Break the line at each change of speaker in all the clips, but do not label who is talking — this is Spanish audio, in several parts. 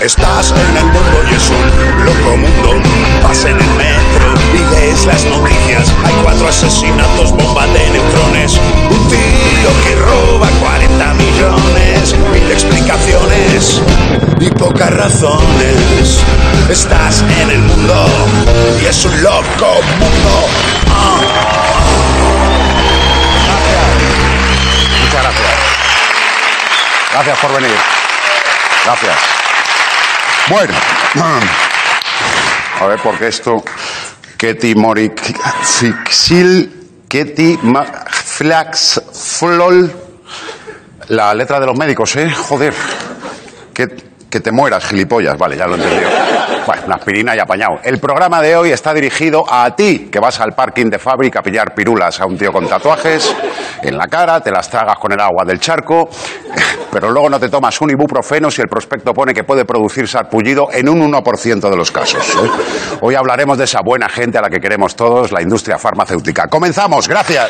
Estás en el mundo y es un loco mundo. Vas en el metro y lees las noticias. Hay cuatro asesinatos, bomba de neutrones. Un tío que roba 40 millones. Mil explicaciones y pocas razones. Estás en el mundo y es un loco mundo. Ah.
Muchas gracias. Gracias por venir. Gracias. Bueno. A ver, porque esto... Keti Morik... Keti... Flax... Flol... La letra de los médicos, ¿eh? Joder. Que te mueras, gilipollas. Vale, ya lo he entendido. Bueno, una aspirina y apañado. El programa de hoy está dirigido a ti, que vas al parking de fábrica a pillar pirulas a un tío con tatuajes en la cara, te las tragas con el agua del charco, pero luego no te tomas un ibuprofeno si el prospecto pone que puede producir sarpullido en un 1% de los casos. ¿eh? Hoy hablaremos de esa buena gente a la que queremos todos, la industria farmacéutica. Comenzamos, gracias.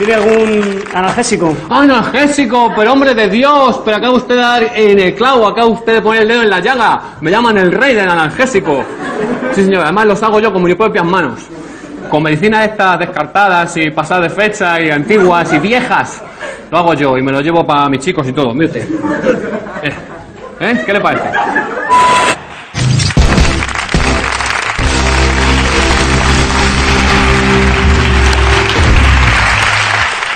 ¿Tiene algún analgésico?
Analgésico, pero hombre de Dios, pero acaba usted de dar en el clavo, acaba usted de poner el dedo en la llaga. Me llaman el rey del analgésico. Sí, señor, además los hago yo con mis propias manos. Con medicinas estas descartadas y pasadas de fecha y antiguas y viejas. Lo hago yo y me lo llevo para mis chicos y todo. Mire usted. Eh, ¿Eh? ¿Qué le parece?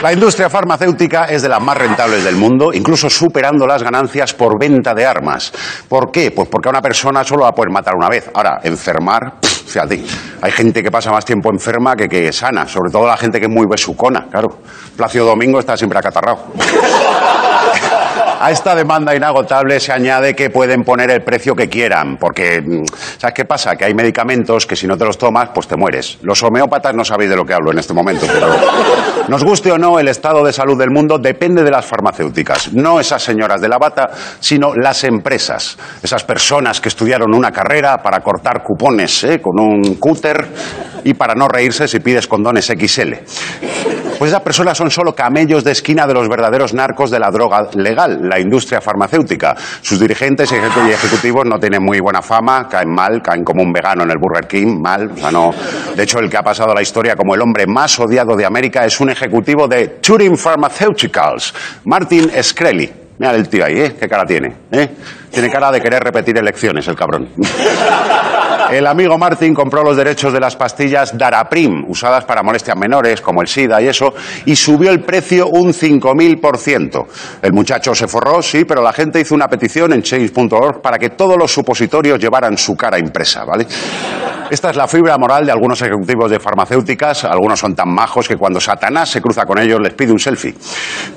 La industria farmacéutica es de las más rentables del mundo, incluso superando las ganancias por venta de armas. ¿Por qué? Pues porque a una persona solo va a poder matar una vez. Ahora, enfermar, pff, fíjate, hay gente que pasa más tiempo enferma que que sana, sobre todo la gente que es muy besucona, claro. Plácido Domingo está siempre acatarrado. A esta demanda inagotable se añade que pueden poner el precio que quieran, porque mm, ¿sabes qué pasa? Que hay medicamentos que si no te los tomas, pues te mueres. Los homeópatas no sabéis de lo que hablo en este momento, pero nos guste o no, el estado de salud del mundo depende de las farmacéuticas, no esas señoras de la bata, sino las empresas, esas personas que estudiaron una carrera para cortar cupones ¿eh? con un cúter y para no reírse si pides condones XL. Pues esas personas son solo camellos de esquina de los verdaderos narcos de la droga legal, la industria farmacéutica. Sus dirigentes y ejecu- y ejecutivos no tienen muy buena fama, caen mal, caen como un vegano en el Burger King, mal. O sea, no. De hecho, el que ha pasado la historia como el hombre más odiado de América es un ejecutivo de Turing Pharmaceuticals, Martin Shkreli. Mira el tío ahí, ¿eh? ¿Qué cara tiene? ¿eh? Tiene cara de querer repetir elecciones, el cabrón. El amigo Martin compró los derechos de las pastillas Daraprim, usadas para molestias menores, como el SIDA y eso, y subió el precio un 5.000%. El muchacho se forró, sí, pero la gente hizo una petición en change.org para que todos los supositorios llevaran su cara impresa, ¿vale? Esta es la fibra moral de algunos ejecutivos de farmacéuticas. Algunos son tan majos que cuando Satanás se cruza con ellos les pide un selfie.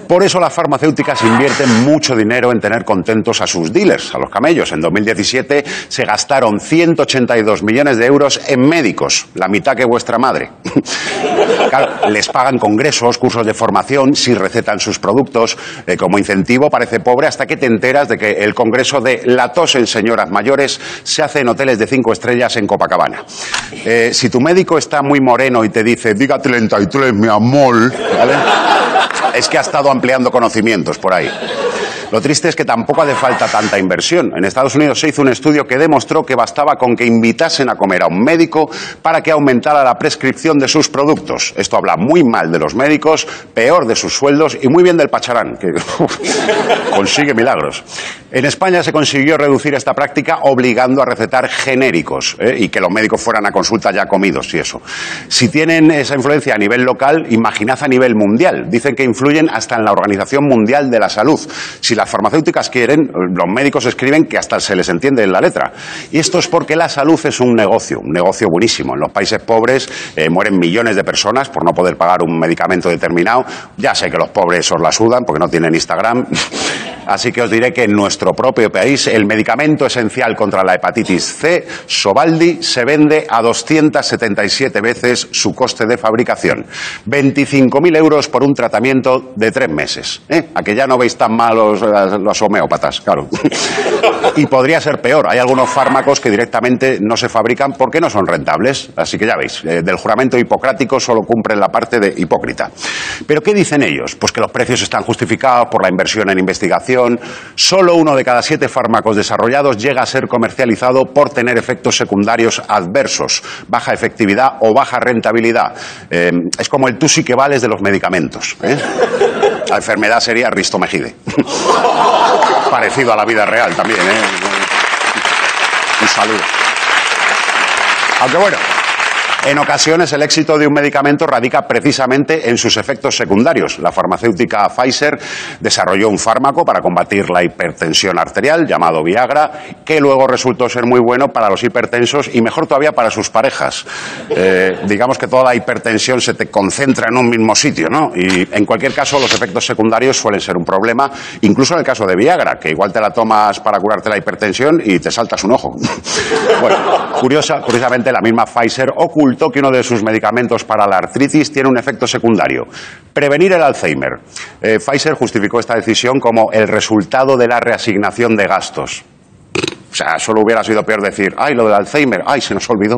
Por eso las farmacéuticas invierten mucho dinero en tener contentos a sus dealers, a los camellos. En 2017 se gastaron 182 millones de euros en médicos, la mitad que vuestra madre. Les pagan congresos, cursos de formación, si recetan sus productos. Eh, como incentivo parece pobre hasta que te enteras de que el congreso de la tos en señoras mayores se hace en hoteles de cinco estrellas en Copacabana. Eh, si tu médico está muy moreno y te dice, diga 33, mi amor, es que ha estado ampliando conocimientos por ahí. Lo triste es que tampoco hace falta tanta inversión. En Estados Unidos se hizo un estudio que demostró que bastaba con que invitasen a comer a un médico para que aumentara la prescripción de sus productos. Esto habla muy mal de los médicos, peor de sus sueldos y muy bien del pacharán, que consigue milagros. En España se consiguió reducir esta práctica obligando a recetar genéricos ¿eh? y que los médicos fueran a consulta ya comidos y eso. Si tienen esa influencia a nivel local, imaginad a nivel mundial. Dicen que influyen hasta en la Organización Mundial de la Salud. Si las farmacéuticas quieren, los médicos escriben que hasta se les entiende en la letra. Y esto es porque la salud es un negocio, un negocio buenísimo. En los países pobres eh, mueren millones de personas por no poder pagar un medicamento determinado. Ya sé que los pobres os la sudan porque no tienen Instagram. Así que os diré que en nuestro propio país el medicamento esencial contra la hepatitis C, Sovaldi, se vende a 277 veces su coste de fabricación. 25.000 euros por un tratamiento de tres meses. ¿eh? A que ya no veis tan malos los homeópatas, claro. Y podría ser peor. Hay algunos fármacos que directamente no se fabrican porque no son rentables. Así que ya veis, eh, del juramento hipocrático solo cumplen la parte de hipócrita. Pero ¿qué dicen ellos? Pues que los precios están justificados por la inversión en investigación. Solo uno de cada siete fármacos desarrollados llega a ser comercializado por tener efectos secundarios adversos, baja efectividad o baja rentabilidad. Eh, es como el tú sí que vales de los medicamentos. ¿eh? La enfermedad sería ristomegide. Parecido a la vida real también. ¿eh? Un saludo. Aunque bueno, en ocasiones el éxito de un medicamento radica precisamente en sus efectos secundarios. La farmacéutica Pfizer desarrolló un fármaco para combatir la hipertensión arterial llamado Viagra, que luego resultó ser muy bueno para los hipertensos y mejor todavía para sus parejas. Eh, digamos que toda la hipertensión se te concentra en un mismo sitio, ¿no? Y en cualquier caso los efectos secundarios suelen ser un problema, incluso en el caso de Viagra, que igual te la tomas para curarte la hipertensión y te saltas un ojo. bueno, curiosa, curiosamente la misma Pfizer ocultó que uno de sus medicamentos para la artritis tiene un efecto secundario. Prevenir el Alzheimer. Eh, Pfizer justificó esta decisión como el resultado de la reasignación de gastos. O sea, solo hubiera sido peor decir, ay, lo del Alzheimer, ay, se nos olvidó.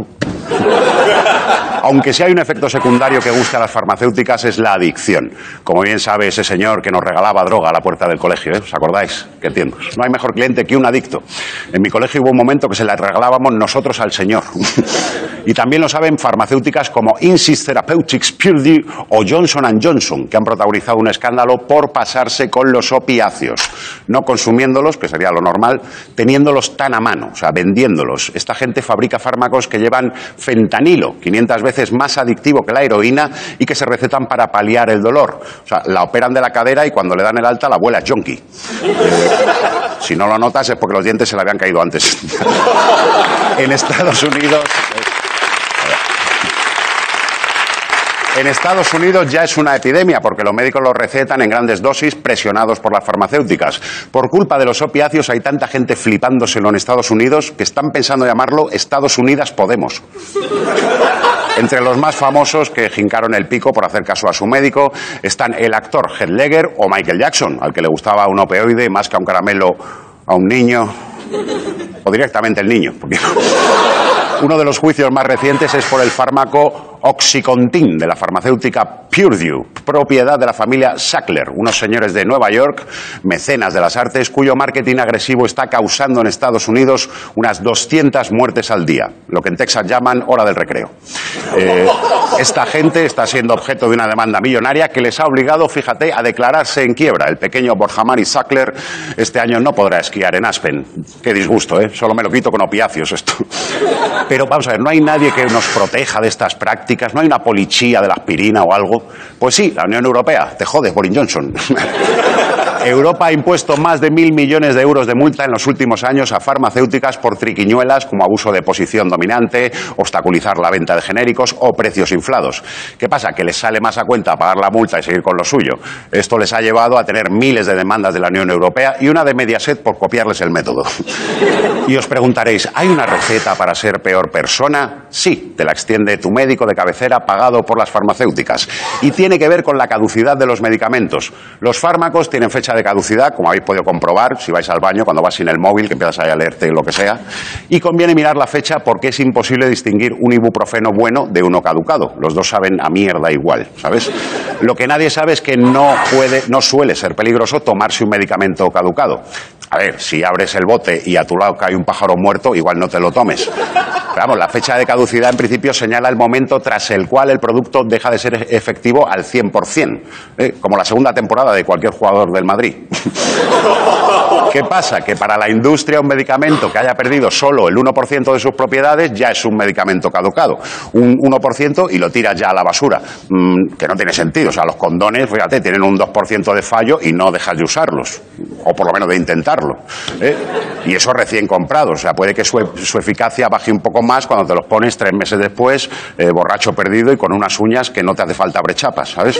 Aunque si hay un efecto secundario que gusta a las farmacéuticas es la adicción. Como bien sabe ese señor que nos regalaba droga a la puerta del colegio, ¿eh? ¿os acordáis? ¿Qué tiempos? No hay mejor cliente que un adicto. En mi colegio hubo un momento que se la regalábamos nosotros al señor. y también lo saben farmacéuticas como Insys Therapeutics, Purdue o Johnson Johnson, que han protagonizado un escándalo por pasarse con los opiáceos. No consumiéndolos, que sería lo normal, teniéndolos tan a mano, o sea, vendiéndolos. Esta gente fabrica fármacos que llevan fentanilo, 500 veces más adictivo que la heroína y que se recetan para paliar el dolor. O sea, la operan de la cadera y cuando le dan el alta la abuela es yonki. Eh, si no lo notas es porque los dientes se le habían caído antes. en Estados Unidos... En Estados Unidos ya es una epidemia porque los médicos lo recetan en grandes dosis presionados por las farmacéuticas. Por culpa de los opiáceos hay tanta gente flipándoselo en Estados Unidos que están pensando llamarlo Estados Unidas Podemos. Entre los más famosos que jincaron el pico por hacer caso a su médico están el actor Heath o Michael Jackson, al que le gustaba un opioide más que a un caramelo a un niño o directamente el niño. Uno de los juicios más recientes es por el fármaco Oxycontin de la farmacéutica Purdue, propiedad de la familia Sackler, unos señores de Nueva York, mecenas de las artes, cuyo marketing agresivo está causando en Estados Unidos unas 200 muertes al día, lo que en Texas llaman hora del recreo. Eh, esta gente está siendo objeto de una demanda millonaria que les ha obligado, fíjate, a declararse en quiebra. El pequeño Borjamari Sackler este año no podrá esquiar en Aspen. Qué disgusto, ¿eh? Solo me lo quito con opiáceos esto. Pero vamos a ver, no hay nadie que nos proteja de estas prácticas, no hay una policía de la aspirina o algo. Pues sí, la Unión Europea, te jodes, Boris Johnson. Europa ha impuesto más de mil millones de euros de multa en los últimos años a farmacéuticas por triquiñuelas como abuso de posición dominante, obstaculizar la venta de genéricos o precios inflados. ¿Qué pasa? Que les sale más a cuenta pagar la multa y seguir con lo suyo. Esto les ha llevado a tener miles de demandas de la Unión Europea y una de Mediaset por copiarles el método. Y os preguntaréis, ¿hay una receta para ser peor persona? Sí, te la extiende tu médico de cabecera pagado por las farmacéuticas. Y tiene que ver con la caducidad de los medicamentos. Los fármacos tienen fecha de caducidad, como habéis podido comprobar, si vais al baño, cuando vas sin el móvil, que empiezas a leerte lo que sea. Y conviene mirar la fecha porque es imposible distinguir un ibuprofeno bueno de uno caducado. Los dos saben a mierda igual, ¿sabes? Lo que nadie sabe es que no, puede, no suele ser peligroso tomarse un medicamento caducado. A ver, si abres el bote y a tu lado cae un pájaro muerto, igual no te lo tomes. Pero vamos, la fecha de caducidad en principio señala el momento tras el cual el producto deja de ser efectivo al 100%, ¿eh? como la segunda temporada de cualquier jugador del Madrid. abrir. ¿Qué pasa? Que para la industria un medicamento que haya perdido solo el 1% de sus propiedades ya es un medicamento caducado. Un 1% y lo tiras ya a la basura, mm, que no tiene sentido. O sea, los condones, fíjate, tienen un 2% de fallo y no dejas de usarlos, o por lo menos de intentarlo. ¿eh? Y eso recién comprado. O sea, puede que su, eficacia baje un poco más cuando te los pones tres meses después, eh, borracho perdido y con unas uñas que no te hace falta brechapas, ¿sabes?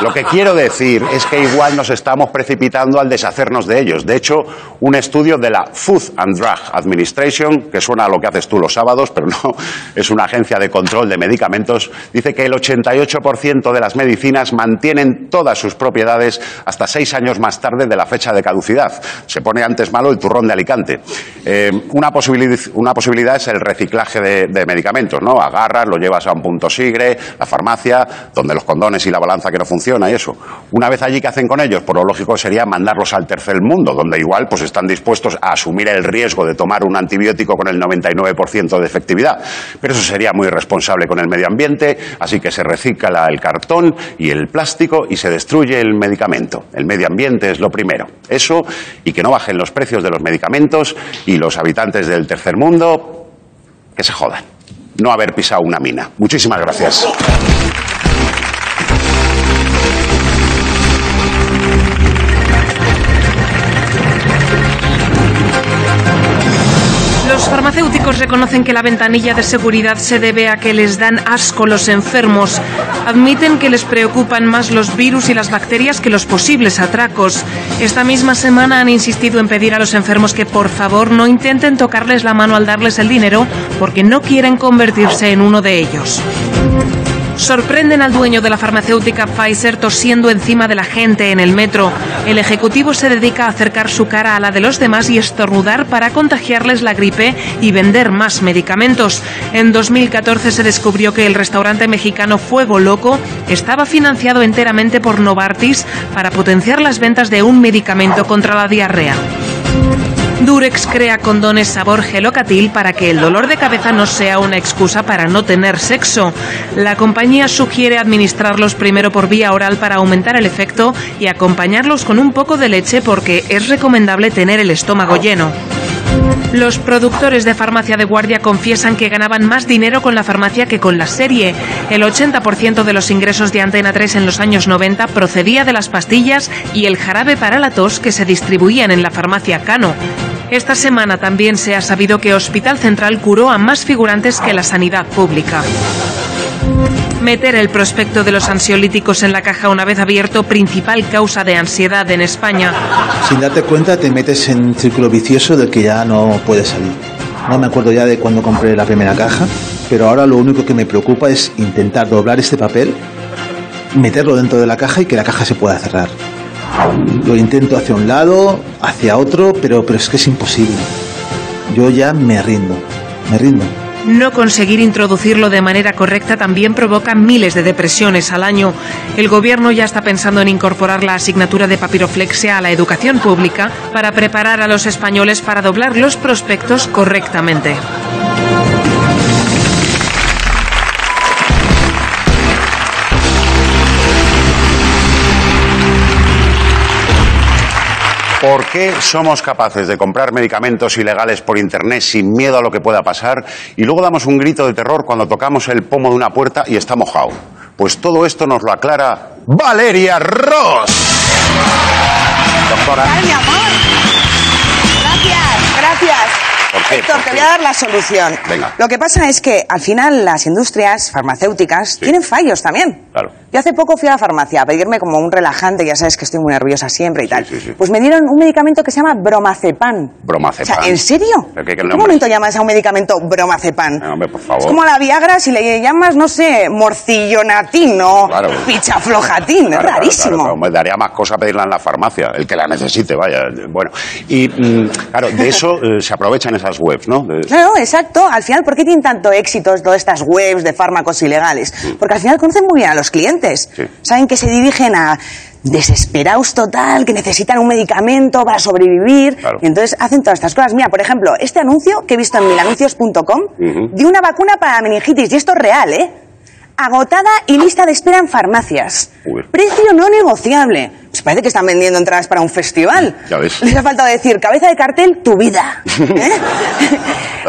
Lo que quiero decir es que igual nos estamos precipitando al deshacernos de ellos De hecho, un estudio de la Food and Drug Administration, que suena a lo que haces tú los sábados, pero no, es una agencia de control de medicamentos, dice que el 88% de las medicinas mantienen todas sus propiedades hasta seis años más tarde de la fecha de caducidad. Se pone antes malo el turrón de Alicante. Eh, una, posibilidad, una posibilidad es el reciclaje de, de medicamentos, ¿no? Agarras, lo llevas a un punto sigre, la farmacia, donde los condones y la balanza que no funciona y eso. Una vez allí, ¿qué hacen con ellos? Pues lo lógico sería mandarlos al tercer mundo, donde igual pues están dispuestos a asumir el riesgo de tomar un antibiótico con el 99% de efectividad. Pero eso sería muy irresponsable con el medio ambiente, así que se recicla el cartón y el plástico y se destruye el medicamento. El medio ambiente es lo primero. Eso y que no bajen los precios de los medicamentos y los habitantes del tercer mundo que se jodan. No haber pisado una mina. Muchísimas gracias.
Farmacéuticos reconocen que la ventanilla de seguridad se debe a que les dan asco los enfermos. Admiten que les preocupan más los virus y las bacterias que los posibles atracos. Esta misma semana han insistido en pedir a los enfermos que por favor no intenten tocarles la mano al darles el dinero porque no quieren convertirse en uno de ellos. Sorprenden al dueño de la farmacéutica Pfizer tosiendo encima de la gente en el metro. El ejecutivo se dedica a acercar su cara a la de los demás y estornudar para contagiarles la gripe y vender más medicamentos. En 2014 se descubrió que el restaurante mexicano Fuego Loco estaba financiado enteramente por Novartis para potenciar las ventas de un medicamento contra la diarrea. Durex crea condones sabor gelocatil para que el dolor de cabeza no sea una excusa para no tener sexo. La compañía sugiere administrarlos primero por vía oral para aumentar el efecto y acompañarlos con un poco de leche porque es recomendable tener el estómago lleno. Los productores de farmacia de guardia confiesan que ganaban más dinero con la farmacia que con la serie. El 80% de los ingresos de Antena 3 en los años 90 procedía de las pastillas y el jarabe para la tos que se distribuían en la farmacia Cano. Esta semana también se ha sabido que Hospital Central curó a más figurantes que la sanidad pública. Meter el prospecto de los ansiolíticos en la caja una vez abierto, principal causa de ansiedad en España.
Sin darte cuenta te metes en un círculo vicioso del que ya no puedes salir. No me acuerdo ya de cuando compré la primera caja, pero ahora lo único que me preocupa es intentar doblar este papel, meterlo dentro de la caja y que la caja se pueda cerrar. Lo intento hacia un lado, hacia otro, pero, pero es que es imposible. Yo ya me rindo, me rindo.
No conseguir introducirlo de manera correcta también provoca miles de depresiones al año. El gobierno ya está pensando en incorporar la asignatura de papiroflexia a la educación pública para preparar a los españoles para doblar los prospectos correctamente.
¿Por qué somos capaces de comprar medicamentos ilegales por Internet sin miedo a lo que pueda pasar y luego damos un grito de terror cuando tocamos el pomo de una puerta y está mojado? Pues todo esto nos lo aclara Valeria Ross. Doctora,
Ay, mi amor. Gracias, gracias.
¿Por qué?
Héctor,
¿Por
te
qué?
voy a dar la solución.
Venga.
Lo que pasa es que al final las industrias farmacéuticas tienen fallos también.
Claro.
Yo hace poco fui a la farmacia a pedirme como un relajante, ya sabes que estoy muy nerviosa siempre y
Sí,
tal.
sí, sí.
Pues me dieron un medicamento que se llama bromazepam.
Bromazepam.
O sea, ¿en serio?
¿Pero qué- qué
¿En qué momento llamas a un medicamento bromazepam?
No, hombre, por favor.
Es como la Viagra si le llamas, no sé, morcillonatín o
Claro.
pichaflojatín.
Claro,
es rarísimo.
claro, me daría más cosa pedirla en la farmacia, el que la necesite, vaya. Bueno, y mm, claro, de eso eh, se aprovechan esas webs, ¿no? De-
Claro, exacto. Al final, ¿por qué tienen tanto éxito todas estas webs de fármacos ilegales? Porque al final conocen muy bien a los clientes.
Sí.
Saben que se dirigen a desesperados total, que necesitan un medicamento para sobrevivir.
Claro.
Y entonces hacen todas estas cosas. Mira, por ejemplo, este anuncio que he visto en milanuncios.com de una vacuna para la meningitis. Y esto es real, ¿eh? Agotada y lista de espera en farmacias.
Uy.
Precio no negociable. Parece que están vendiendo entradas para un festival.
Ya ves.
Les ha faltado decir, cabeza de cartel, tu vida. ¿Eh?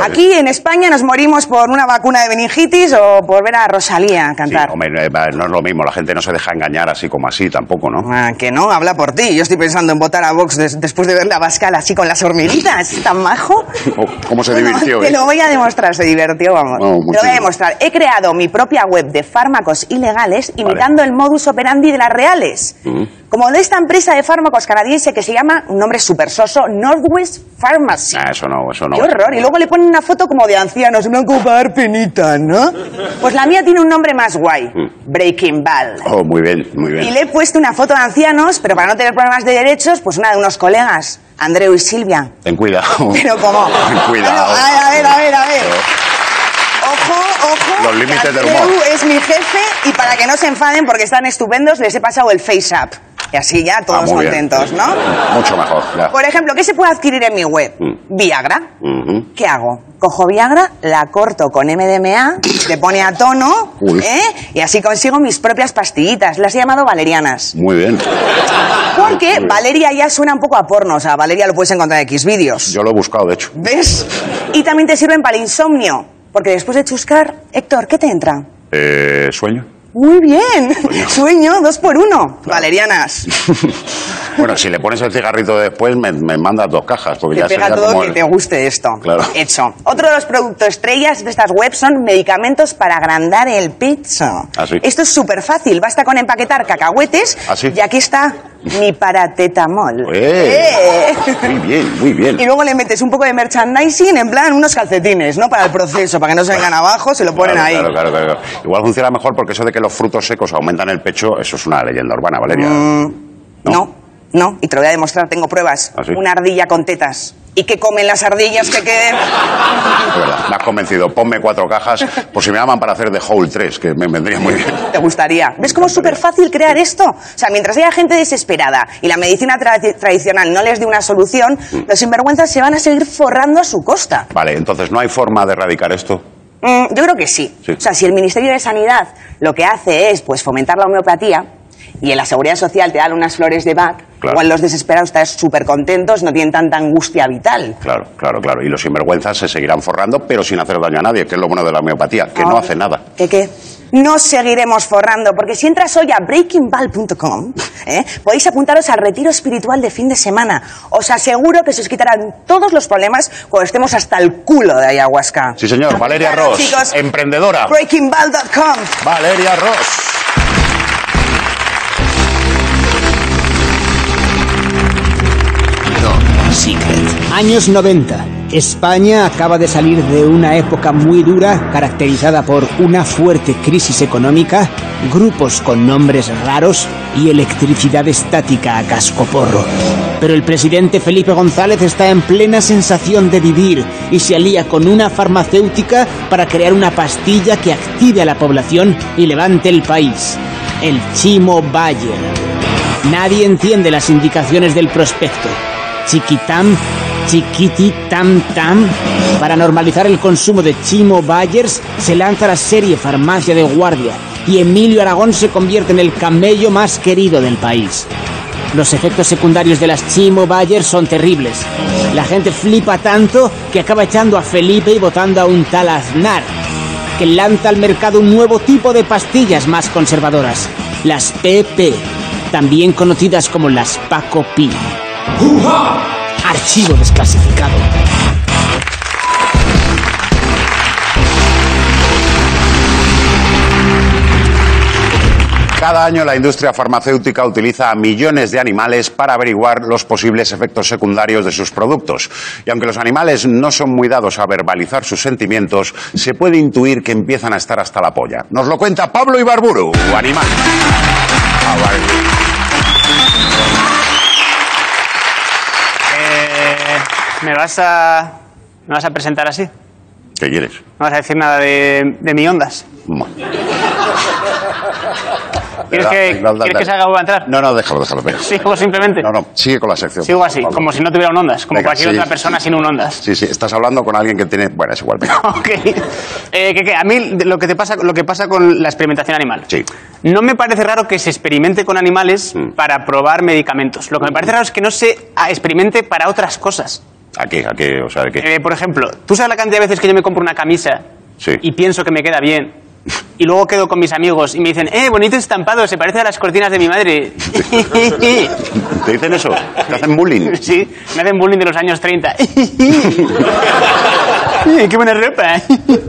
Aquí en España nos morimos por una vacuna de meningitis o por ver a Rosalía
Sí,
cantar.
hombre, eh, no es lo mismo, la gente no se deja engañar así como así tampoco, ¿no?
Ah, que no, habla por ti. Yo estoy pensando en votar a Vox des- después de verle a Bascal así con las hormiguitas. ¿Tan majo?
Oh, ¿Cómo se divirtió?
Te
eh?
lo voy a demostrar, se divirtió, vamos. Te lo voy a demostrar. He creado mi propia web de fármacos ilegales imitando el modus operandi de las reales.
Mm.
Como de esta empresa de fármacos canadiense que se llama, un nombre super soso, Northwest Pharmacy.
Ah, eso no, eso no.
¡Qué horror! Y luego le ponen una foto como de ancianos, en blanco para dar penita, ¿no? Pues la mía tiene un nombre más guay, Breaking Bad.
Oh, muy bien, muy
Y
bien.
le he puesto una foto de ancianos, pero para no tener problemas de derechos, pues una de unos colegas, Andreu y Silvia.
Ten cuidado.
Pero como...
Ten cuidado.
Bueno, a ver, a ver, a ver. Ojo, ojo.
Los límites del humor.
es mi jefe y para que no se enfaden porque están estupendos, les he pasado el face up. Y así ya
Ah,
todos
muy bien.
contentos, ¿no?
Mucho mejor. ya.
Por ejemplo, ¿qué se puede adquirir en mi web?
Mm.
Viagra. ¿Qué hago? Cojo Viagra, la corto con MDMA, le pone a tono. ¿eh? Y así consigo mis propias pastillitas. Las he llamado valerianas.
Muy bien.
Porque Valeria ya suena un poco a porno, o sea, Valeria lo puedes encontrar en X vídeos.
Yo lo he buscado, de hecho.
¿Ves? Y también te sirven para el insomnio. Porque después de chuscar, Héctor, ¿qué te entra?
Eh, ¿Sueño?
Muy bien. Sueño, dos por uno. Valerianas.
Bueno, si le pones el cigarrito después, me, me mandas dos cajas. Porque
Te
ya
pega todo
como
que
el-
te guste esto.
Claro.
Hecho. Otro de los productos estrellas de estas webs son medicamentos para agrandar el pecho.
Ah, sí.
Esto es súper fácil. Basta con empaquetar cacahuetes.
Ah, sí.
Y aquí está mi paratetamol.
¡Eh!
¡Eh!
Muy bien, muy bien.
Y luego le metes un poco de merchandising, en plan unos calcetines, ¿no? Para el proceso, para que no se vengan abajo, se lo ponen
Claro,
ahí.
Claro, claro, claro. Igual funciona mejor porque eso de que los frutos secos aumentan el pecho, eso es una leyenda urbana, Valeria.
Mm, No, no, y te lo voy a demostrar, tengo pruebas.
¿Ah, sí?
Una ardilla con tetas. ¿Y qué comen las ardillas que queden?
De verdad, me has convencido. Ponme cuatro cajas por si me llaman para hacer The Whole 3, que me vendría muy bien.
¿Te gustaría? ¿Ves cómo es súper fácil crear esto? O sea, mientras haya gente desesperada y la medicina tra- tradicional no les dé una solución, los sinvergüenzas se van a seguir forrando a su costa.
Vale, entonces no hay forma de erradicar esto.
Mm, yo creo que sí.
Sí.
O sea, si el Ministerio de Sanidad lo que hace es pues fomentar la homeopatía y en la seguridad social te dan unas flores de Bach,
Claro.
igual los desesperados están súper contentos, no tienen tanta angustia vital.
Claro, claro, claro. Y los sinvergüenzas se seguirán forrando, pero sin hacer daño a nadie, que es lo bueno de la homeopatía, que no hace nada.
¿Qué qué? Nos seguiremos forrando, porque si entras hoy a breakingball.com, ¿eh? podéis apuntaros al retiro espiritual de fin de semana. Os aseguro que se os quitarán todos los problemas cuando estemos hasta el culo de ayahuasca.
Sí, señor. Valeria Ross,
chicos.
emprendedora.
breakingball.com.
Valeria Ross.
Años 90. España acaba de salir de una época muy dura caracterizada por una fuerte crisis económica, grupos con nombres raros y electricidad estática a cascoporro. Pero el presidente Felipe González está en plena sensación de vivir y se alía con una farmacéutica para crear una pastilla que active a la población y levante el país. El Chimo Bayer. Nadie entiende las indicaciones del prospecto. Chiquitam, chiquiti, tam, tam. Para normalizar el consumo de Chimo Bayers, se lanza la serie Farmacia de Guardia y Emilio Aragón se convierte en el camello más querido del país. Los efectos secundarios de las Chimo Bayers son terribles. La gente flipa tanto que acaba echando a Felipe y votando a un tal Aznar, que lanza al mercado un nuevo tipo de pastillas más conservadoras, las PP, también conocidas como las Paco Pi. Archivo desclasificado.
Cada año la industria farmacéutica utiliza a millones de animales para averiguar los posibles efectos secundarios de sus productos. Y aunque los animales no son muy dados a verbalizar sus sentimientos, se puede intuir que empiezan a estar hasta la polla. Nos lo cuenta Pablo Ibarburu, animal. Ah, vale.
Eh, ¿me, vas a, ¿Me vas a presentar así? ¿No
¿Qué quieres?
vas a decir nada de, de mi ondas?
Bueno.
¿Quieres
Da-
que,
da- da-
¿quieres que salga o entrar?
No, no, déjalo, déjalo. venga.
Sigo simplemente.
No, no, sigue con la sección.
Sigo así,
Pablo.
como si no tuviera un ondas, como
Venga,
cualquier
sí.
otra persona sin un ondas.
Sí, sí, estás hablando con alguien que tiene... Bueno, es igual.
Ok. Eh, que, que a mí lo que, te pasa, lo que pasa con la experimentación animal.
Sí.
No me parece raro que se experimente con animales
Mm.
para probar medicamentos. Lo que me parece raro es que no se ah, experimente para otras cosas.
¿A qué? ¿A qué? O sea, ¿de qué?
Eh, por ejemplo, ¿tú sabes la cantidad de veces que yo me compro una camisa
Sí.
y pienso que me queda bien? Y luego quedo con mis amigos y me dicen, eh, bonito estampado, se parece a las cortinas de mi madre.
¿Te dicen eso? ¿Te hacen bullying?
Sí, me hacen bullying de los años 30. ¡Qué buena ropa!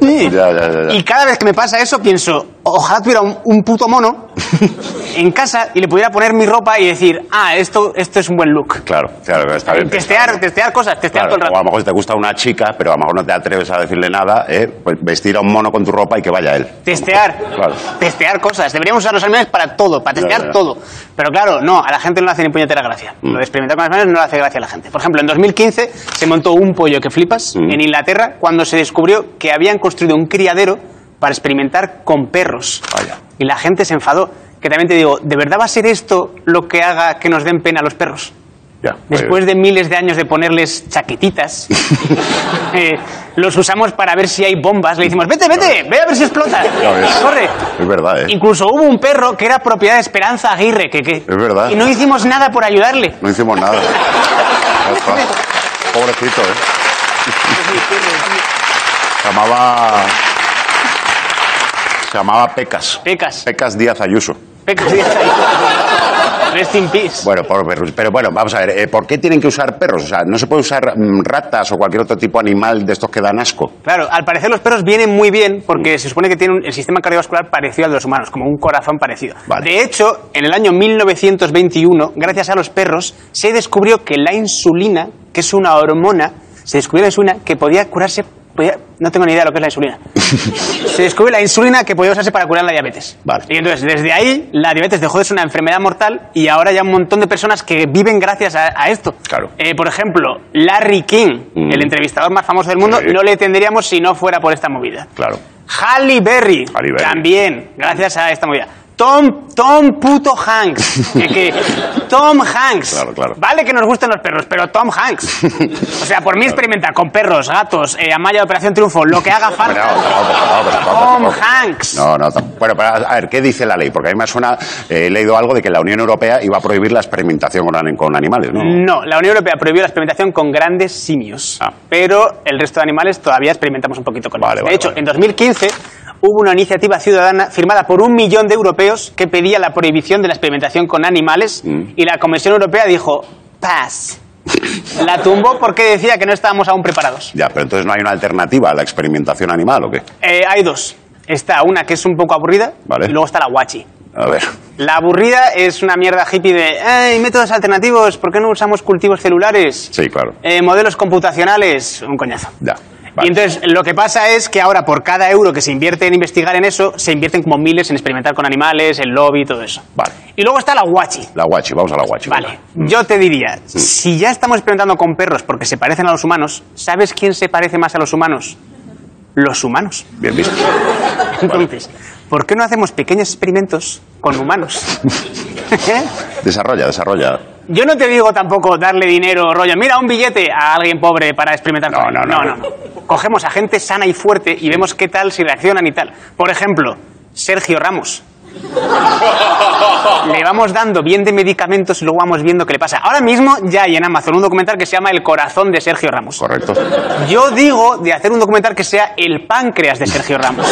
Ya, ya, ya, ya.
Y cada vez que me pasa eso pienso, ojalá tuviera un, un puto mono en casa y le pudiera poner mi ropa y decir, ah, esto, esto es un buen look.
Claro, claro, está bien.
Testear, testear cosas, testear
Claro,
todo el
o a
rato.
lo mejor te gusta una chica, pero a lo mejor no te atreves a decirle nada, ¿eh? pues vestir a un mono con tu ropa y que vaya él.
Testear.
Claro.
Testear cosas. Deberíamos usar los animales para todo, para testear todo. Pero claro, no, a la gente no le hace ni puñetera gracia.
Mm.
Lo de experimentar con animales no le hace gracia a la gente. Por ejemplo, en 2015 se montó un pollo que flipas
Mm.
en Inglaterra cuando se descubrió que habían construido un criadero para experimentar con perros.
Vaya.
Y la gente se enfadó. Que también te digo, ¿de verdad va a ser esto lo que haga que nos den pena a los perros?
Ya, pues,
Después de miles de años de ponerles chaquetitas, eh, los usamos para ver si hay bombas. Le decimos, vete, vete, ve a ver si explota. Corre.
Es verdad, ¿eh?
Incluso hubo un perro que era propiedad de Esperanza Aguirre, que, que-
Es verdad.
y no hicimos nada por ayudarle.
No hicimos nada. Pobrecito, ¿eh? Se llamaba... Se llamaba Pecas.
Pecas.
Pecas Díaz Ayuso.
Pecas Díaz ahí. Rest in peace.
Bueno, por perros. Pero bueno, vamos a ver, eh, ¿por qué tienen que usar perros? O sea, no se puede usar mm, ratas o cualquier otro tipo de animal de estos que dan asco.
Claro, al parecer los perros vienen muy bien
Mm.
porque se supone que tienen un- el sistema cardiovascular parecido al de los humanos, como un corazón parecido.
Vale.
De hecho, en el año 1921, gracias a los perros, se descubrió que la insulina, que es una hormona, se descubrió la insulina que podía curarse. Podía- no tengo ni idea de lo que es la insulina. se descubrió la insulina que podía usarse para curar la diabetes.
Vale.
Y entonces, desde ahí, la diabetes dejó de ser una enfermedad mortal y ahora hay un montón de personas que viven gracias a, a esto.
Claro.
Eh, por ejemplo, Larry King,
Mm.
el entrevistador más famoso del mundo,
Sí.
no le tendríamos si no fuera por esta movida.
Claro.
Halle Berry,
Halle Berry.
también, gracias a esta movida. Tom, Tom puto Hanks. Que, que- Tom Hanks.
Claro, claro.
Vale que nos gusten los perros, pero Tom Hanks. O sea, por mí experimenta con perros, gatos, eh, Amaya de Operación Triunfo, lo que haga falta.
no, tampoco, tampoco, tampoco,
Tom
tampoco.
Hanks.
No, no, tampoco. Bueno, pero a ver, ¿qué dice la ley? Porque a mí me suena, eh, he leído algo de que la Unión Europea iba a prohibir la experimentación con, an- con animales, ¿no?
No, la Unión Europea prohibió la experimentación con grandes simios,
Ah.
pero el resto de animales todavía experimentamos un poquito con
Vale,
ellos.
vale,
de hecho,
vale.
en 2015 hubo una iniciativa ciudadana firmada por un millón de europeos que pedía la prohibición de la experimentación con animales
Mm.
y la Comisión Europea dijo, pass. La tumbó porque decía que no estábamos aún preparados.
Ya, pero entonces no hay una alternativa a la experimentación animal, ¿o qué?
Eh, hay dos. Está una que es un poco aburrida
Vale.
y luego está la guachi.
A ver.
La aburrida es una mierda hippie de, ¡ay, métodos alternativos! ¿Por qué no usamos cultivos celulares?
Sí, claro.
Eh, modelos computacionales, un coñazo.
Ya. Vale.
Y entonces lo que pasa es que ahora por cada euro que se invierte en investigar en eso, se invierten como miles en experimentar con animales, el lobby todo eso.
Vale.
Y luego está la guachi.
La guachi, vamos a la guachi.
Vale,
venga.
yo te diría, si ya estamos experimentando con perros porque se parecen a los humanos, ¿sabes quién se parece más a los humanos? Los humanos.
Bien visto.
Entonces, ¿por qué no hacemos pequeños experimentos con humanos?
Desarrolla, desarrolla.
Yo no te digo tampoco darle dinero, rollo, mira un billete a alguien pobre para experimentar.
No,
con él.
no, no,
no, Cogemos a gente sana y fuerte y vemos qué tal si reaccionan y tal. Por ejemplo, Sergio Ramos. Le vamos dando bien de medicamentos y luego vamos viendo qué le pasa. Ahora mismo ya hay en Amazon un documental que se llama El corazón de Sergio Ramos.
Correcto.
Yo digo de hacer un documental que sea el páncreas de Sergio Ramos.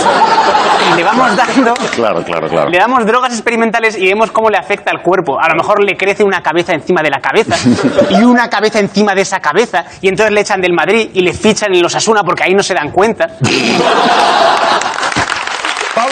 Y le vamos dando
Claro, claro, claro.
le damos drogas experimentales y vemos cómo le afecta al cuerpo. A lo mejor le crece una cabeza encima de la cabeza y una cabeza encima de esa cabeza y entonces le echan del Madrid y le fichan en los Asuna porque ahí no se dan cuenta.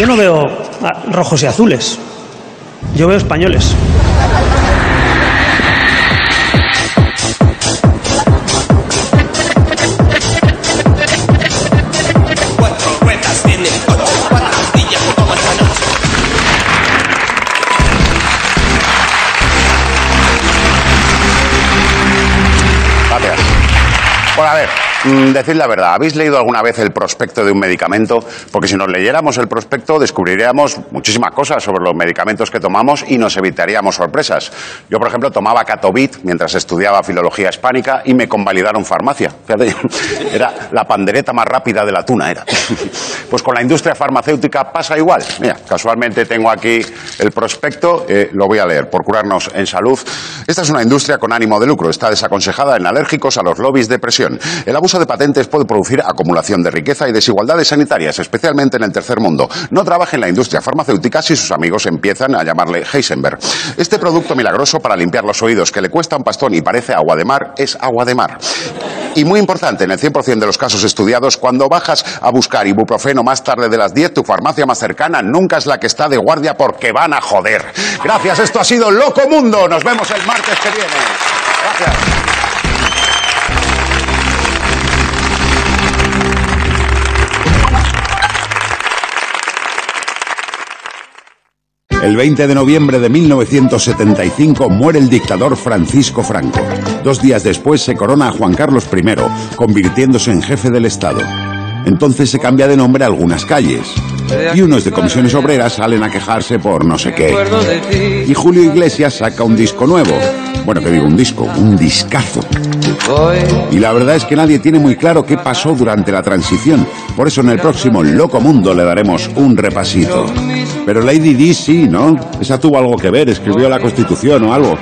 Yo no veo rojos y azules. Yo veo españoles.
Decid la verdad, ¿habéis leído alguna vez el prospecto de un medicamento? Porque si nos leyéramos el prospecto descubriríamos muchísimas cosas sobre los medicamentos que tomamos y nos evitaríamos sorpresas. Yo, por ejemplo, tomaba Catovit mientras estudiaba filología hispánica y me convalidaron farmacia. Era la pandereta más rápida de la tuna, era. Pues con la industria farmacéutica pasa igual. Mira, casualmente tengo aquí el prospecto, eh, lo voy a leer, por curarnos en salud. Esta es una industria con ánimo de lucro, está desaconsejada en alérgicos a los lobbies de presión. De patentes puede producir acumulación de riqueza y desigualdades sanitarias, especialmente en el tercer mundo. No trabaje en la industria farmacéutica si sus amigos empiezan a llamarle Heisenberg. Este producto milagroso para limpiar los oídos que le cuesta un pastón y parece agua de mar es agua de mar. Y muy importante, en el 100% de los casos estudiados, cuando bajas a buscar ibuprofeno más tarde de las 10, tu farmacia más cercana nunca es la que está de guardia porque van a joder. Gracias, esto ha sido Loco Mundo. Nos vemos el martes que viene. Gracias.
El 20 de noviembre de 1975 muere el dictador Francisco Franco. Dos días después se corona a Juan Carlos I, convirtiéndose en jefe del Estado. Entonces se cambia de nombre a algunas calles. Y unos de comisiones obreras salen a quejarse por no sé qué. Y Julio Iglesias saca un disco nuevo. Bueno, que digo un disco, un discazo. Y la verdad es que nadie tiene muy claro qué pasó durante la transición. Por eso en el próximo Loco Mundo le daremos un repasito. Pero Lady Di sí, ¿no? Esa tuvo algo que ver, escribió la Constitución o algo.